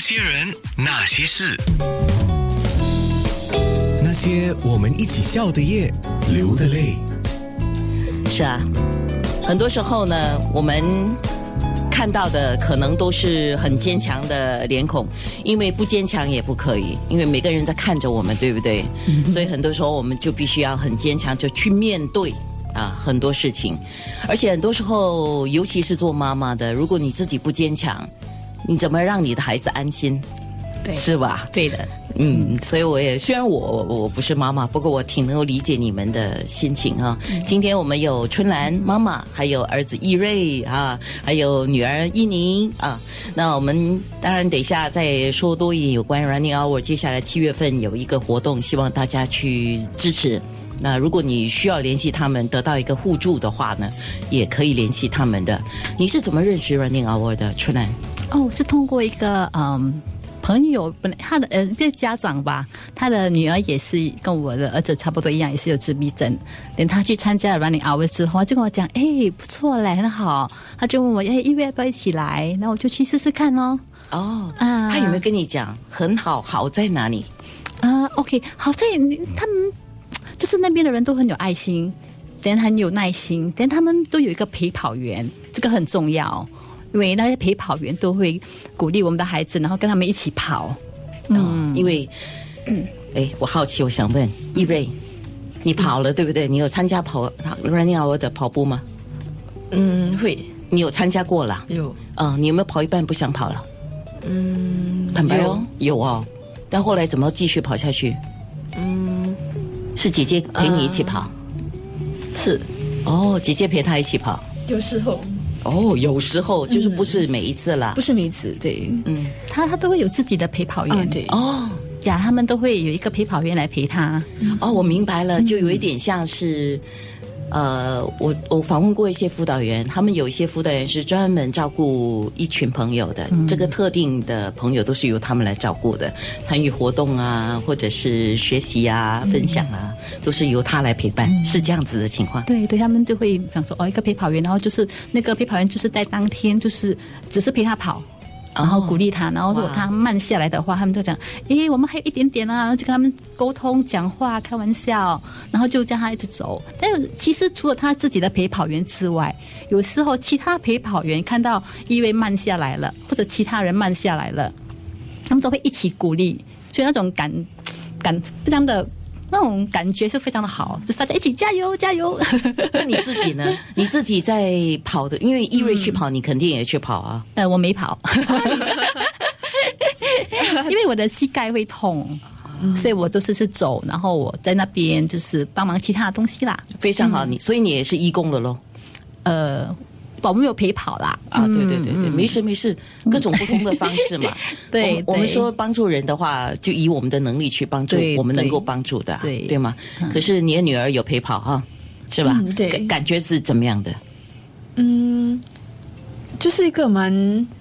些人，那些事，那些我们一起笑的夜，流的泪。是啊，很多时候呢，我们看到的可能都是很坚强的脸孔，因为不坚强也不可以，因为每个人在看着我们，对不对？所以很多时候我们就必须要很坚强，就去面对啊很多事情，而且很多时候，尤其是做妈妈的，如果你自己不坚强，你怎么让你的孩子安心？对是吧？对的，嗯，所以我也虽然我我不是妈妈，不过我挺能够理解你们的心情哈、今天我们有春兰妈妈，还有儿子易瑞啊，还有女儿依宁啊。那我们当然等一下再说多一点有关 Running Hour。接下来七月份有一个活动，希望大家去支持。那如果你需要联系他们，得到一个互助的话呢，也可以联系他们的。你是怎么认识 Running Hour 的，春兰？哦，是通过一个嗯朋友，本来他的呃这个家长吧，他的女儿也是跟我的儿子差不多一样，也是有自闭症。等他去参加了 Running Hours 之后，就跟我讲，哎，不错嘞，很好。他就问我，哎，因为要不要一起来？然后我就去试试看哦。哦，啊他有没有跟你讲很好？好在哪里？啊、o k 好在他们就是那边的人都很有爱心，等很有耐心，等他们都有一个陪跑员，这个很重要，因为那些陪跑员都会鼓励我们的孩子，然后跟他们一起跑。嗯，因为，哎，我好奇，我想问易瑞，你跑了对不对？你有参加跑 Running Hour 的跑步吗？嗯，会你有参加过了？有，嗯，你有没有跑一半不想跑了？嗯，坦白哦，有有哦。但后来怎么继续跑下去？嗯，是姐姐陪你一起跑？是哦，姐姐陪她一起跑。有时候哦，有时候就是不是每一次啦不。是每一次，对，嗯，他他都会有自己的陪跑员，啊对，哦呀，他们都会有一个陪跑员来陪他。哦，我明白了，就有一点像是。呃，我我访问过一些辅导员，他们有一些辅导员是专门照顾一群朋友的，这个特定的朋友都是由他们来照顾的，参与活动啊，或者是学习啊、分享啊，都是由他来陪伴，是这样子的情况。对对，他们就会想说哦，一个陪跑员，然后就是那个陪跑员就是在当天就是只是陪他跑。然后鼓励他，然后如果他慢下来的话，他们就讲：“诶，我们还有一点点啊。”然后就跟他们沟通、讲话、开玩笑，然后就叫他一直走。但是其实除了他自己的陪跑员之外，有时候其他陪跑员看到一位慢下来了，或者其他人慢下来了，他们都会一起鼓励，所以那种感感非常的那种感觉是非常的好，就是大家一起加油加油。那你自己呢？你自己在跑的，因为易瑞去跑，你肯定也去跑啊。呃，我没跑，因为我的膝盖会痛，所以我都是是走，然后我在那边就是帮忙其他的东西啦。非常好，你所以你也是义工了喽。呃，我没有陪跑啦。啊，对对对对，没事没事，各种不同的方式嘛。对我们说帮助人的话，就以我们的能力去帮助我们能够帮助的啊，对对吗？可是你的女儿有陪跑哈，是吧？嗯对感感觉是怎么样的？嗯，就是一个蛮，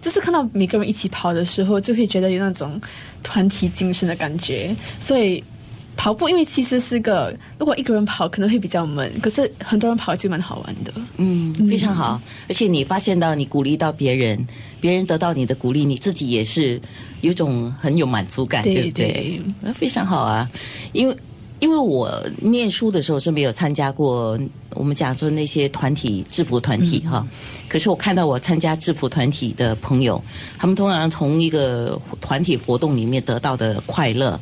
就是看到每个人一起跑的时候，就会觉得有那种团体精神的感觉。所以跑步，因为其实是个，如果一个人跑可能会比较闷，可是很多人跑就蛮好玩的。嗯，非常好。而且你发现到你鼓励到别人，别人得到你的鼓励，你自己也是有种很有满足感，对对不对对？那非常好啊，因为。因为我念书的时候是没有参加过我们讲说那些团体制服团体哈，可是我看到我参加制服团体的朋友，他们通常从一个团体活动里面得到的快乐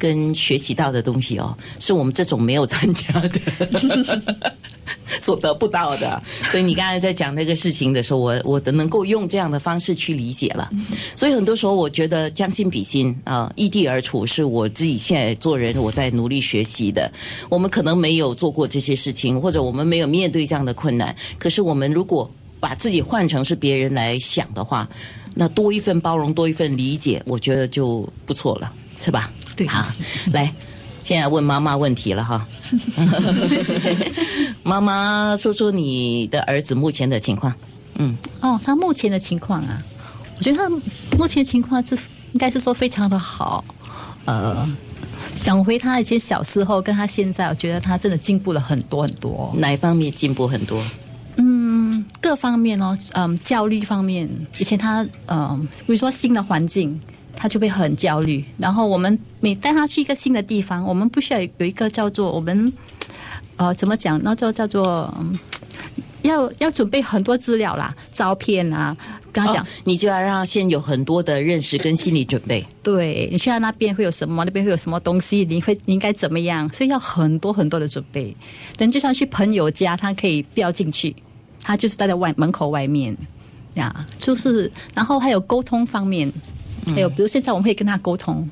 跟学习到的东西哦，是我们这种没有参加的 所得不到的。所以你刚才在讲那个事情的时候，我我的能够用这样的方式去理解了。所以很多时候，我觉得将心比心啊，异地而处是我自己现在做人我在努力学习的。我们可能没有做过这些事情，或者我们没有面对这样的困难，可是我们如果把自己换成是别人来想的话，那多一份包容，多一份理解，我觉得就不错了，是吧？对好，来，现在问妈妈问题了哈。妈妈，说说你的儿子目前的情况。嗯，哦，他目前的情况啊，我觉得他目前情况是应该是说非常的好。呃，想回他以前小时候跟他现在，我觉得他真的进步了很多很多。哪一方面进步很多？嗯，各方面哦，嗯，教育方面，以前他嗯，比如说新的环境，他就会很焦虑。然后我们每带他去一个新的地方，我们不需要有一个叫做我们呃怎么讲，那叫叫做。嗯要要准备很多资料啦，照片啊，跟他讲，哦你就要让他先有很多的认识跟心理准备。对你去到那边会有什么，那边会有什么东西，你会你应该怎么样，所以要很多很多的准备。人就像去朋友家，他可以不要进去，他就是待在外门口外面呀，就是然后还有沟通方面，还有比如现在我们会跟他沟通，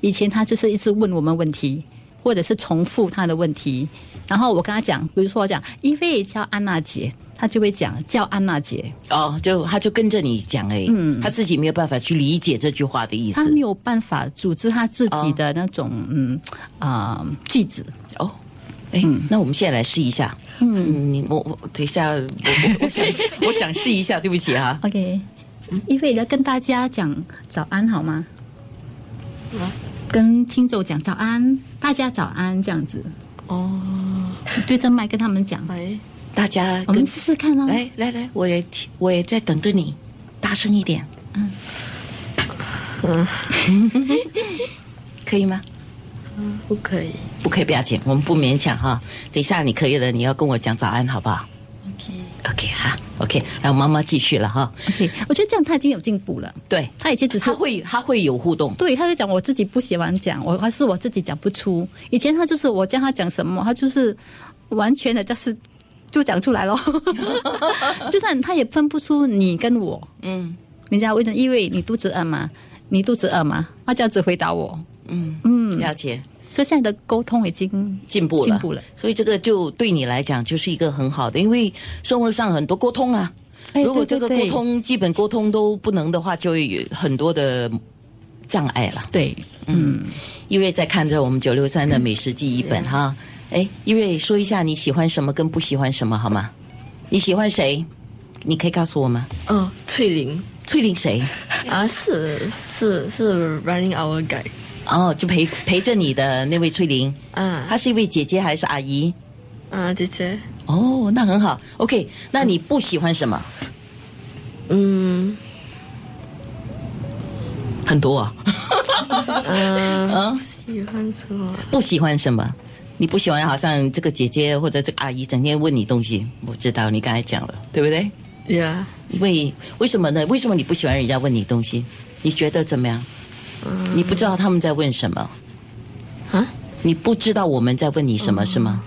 以前他就是一直问我们问题，或者是重复他的问题，然后我跟他讲，比如说我讲一位叫安娜姐，他就会讲叫安娜姐，哦，就他就跟着你讲哎，嗯，他自己没有办法去理解这句话的意思他没有办法组织他自己的那种、嗯啊、句子。哦。哎，那我们现在来试一下。嗯，你我我等一下，我我我想 我想试一下，对不起哈。OK，一菲要跟大家讲早安好吗？跟听众讲早安，大家早安这样子。哦，对着麦跟他们讲，哎，大家我们试试看哦。来来来，我也我也在等着你，大声一点。嗯 可以吗？不可以。不可以，不要紧，我们不勉强哈。等一下你可以了，你要跟我讲早安，好不好 OK，？OK 哈，OK，然后妈妈继续了哈。OK，我觉得这样他已经有进步了。对，他以前只是他会他会有互动，对，他就讲我自己不喜欢讲，我还是我自己讲不出。以前他就是我叫他讲什么，他就是完全的就是就讲出来咯。就算他也分不出你跟我，嗯人家问的，因为你肚子饿吗？你肚子饿吗？他这样子回答我。嗯嗯，了解。所以现在的沟通已经进步了，进步了。所以这个就对你来讲就是一个很好的，因为生活上很多沟通啊，哎如果这个对对对沟通基本沟通都不能的话，就会有很多的障碍了。对，嗯，一瑞在看着我们九六三的美食记忆本哈，哎，一瑞说一下你喜欢什么跟不喜欢什么好吗？你喜欢谁？你可以告诉我吗？哦，翠玲翠玲谁？啊，是是是 Running Our Guy 哦，就陪陪着你的那位翠玲，啊她是一位姐姐还是阿姨？啊，姐姐，哦，那很好。OK，那你不喜欢什么？嗯很多啊。嗯、啊，喜欢什么？不喜欢什么？你不喜欢好像这个姐姐或者这个阿姨整天问你东西，我知道你刚才讲了，对不对？呀、因为为什么呢？为什么你不喜欢人家问你东西？你觉得怎么样？你不知道他们在问什么？啊，你不知道我们在问你什么、是吗？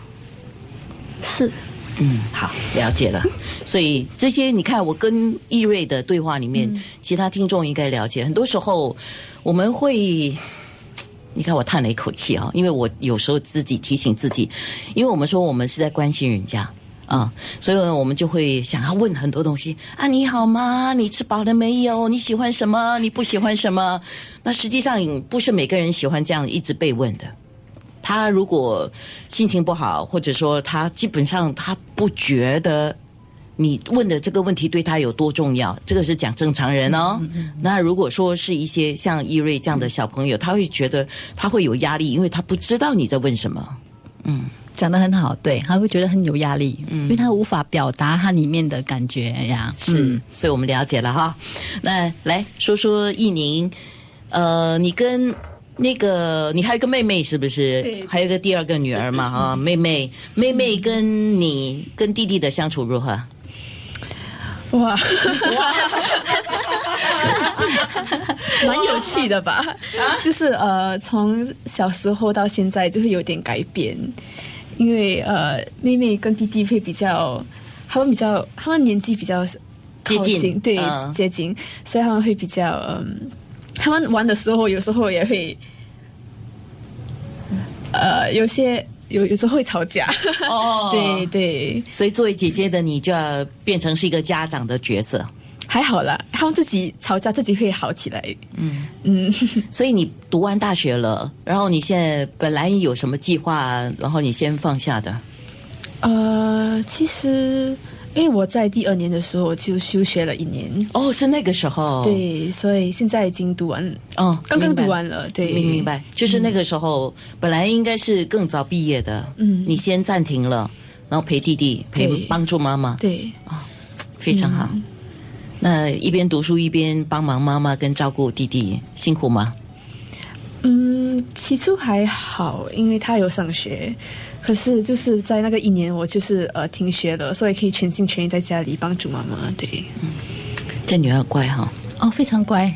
是嗯，好，了解了。所以这些你看，我跟易瑞的对话里面，其他听众应该了解。很多时候我们会，你看我叹了一口气啊，因为我有时候自己提醒自己，因为我们说我们是在关心人家。啊、所以呢，我们就会想要问很多东西啊，你好吗？你吃饱了没有？你喜欢什么？你不喜欢什么？那实际上不是每个人喜欢这样一直被问的。他如果心情不好，或者说他基本上他不觉得你问的这个问题对他有多重要，这个是讲正常人哦。那如果说是一些像易瑞这样的小朋友，他会觉得他会有压力，因为他不知道你在问什么。讲的很好，对，他会觉得很有压力，嗯因为他无法表达他里面的感觉呀。是，嗯所以我们了解了哈。那来说说易宁，呃，你跟那个你还有一个妹妹是不是？对还有一个第二个女儿嘛哈，妹妹，妹妹跟你跟弟弟的相处如何？哇，蛮有趣的吧？就是呃，从小时候到现在就会有点改变，因为呃，妹妹跟弟弟会比较，他们比较，他们年纪比较接近对、嗯。接近，所以他们会比较嗯，他们玩的时候有时候也会，呃，有些有有时候会吵架，哦。对对，所以作为姐姐的你就要变成是一个家长的角色，还好啦，他们自己吵架自己会好起来，嗯。嗯。所以你读完大学了，然后你现在本来有什么计划，然后你先放下的？呃，其实因为我在第二年的时候我就休学了一年，哦，是那个时候，，对，所以现在已经读完，哦，刚刚读完了，对，明明白，就是那个时候、本来应该是更早毕业的，嗯。你先暂停了，然后陪弟弟，陪对。帮助妈妈，对。啊，非常好。那一边读书一边帮忙妈妈跟照顾弟弟，辛苦吗？嗯，起初还好，因为他有上学，可是就是在那个一年，我就是呃停学了，所以可以全心全意在家里帮助妈妈。对，嗯这女儿乖哈，哦，非常乖。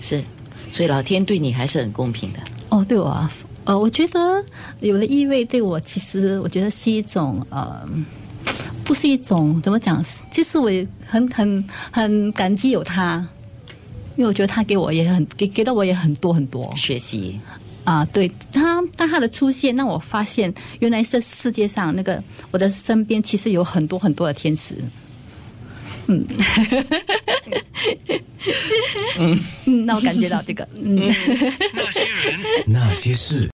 是，所以老天对你还是很公平的。哦，对我啊，呃，我觉得有了异味对我，其实我觉得是一种呃，不是一种怎么讲？其实我也很很很感激有他，因为我觉得他给我也很给给到我也很多很多学习，啊。对他，当他的出现，让我发现原来这世界上那个我的身边其实有很多很多的天使。嗯，嗯，那我感觉到这个，嗯。那些人，那些事。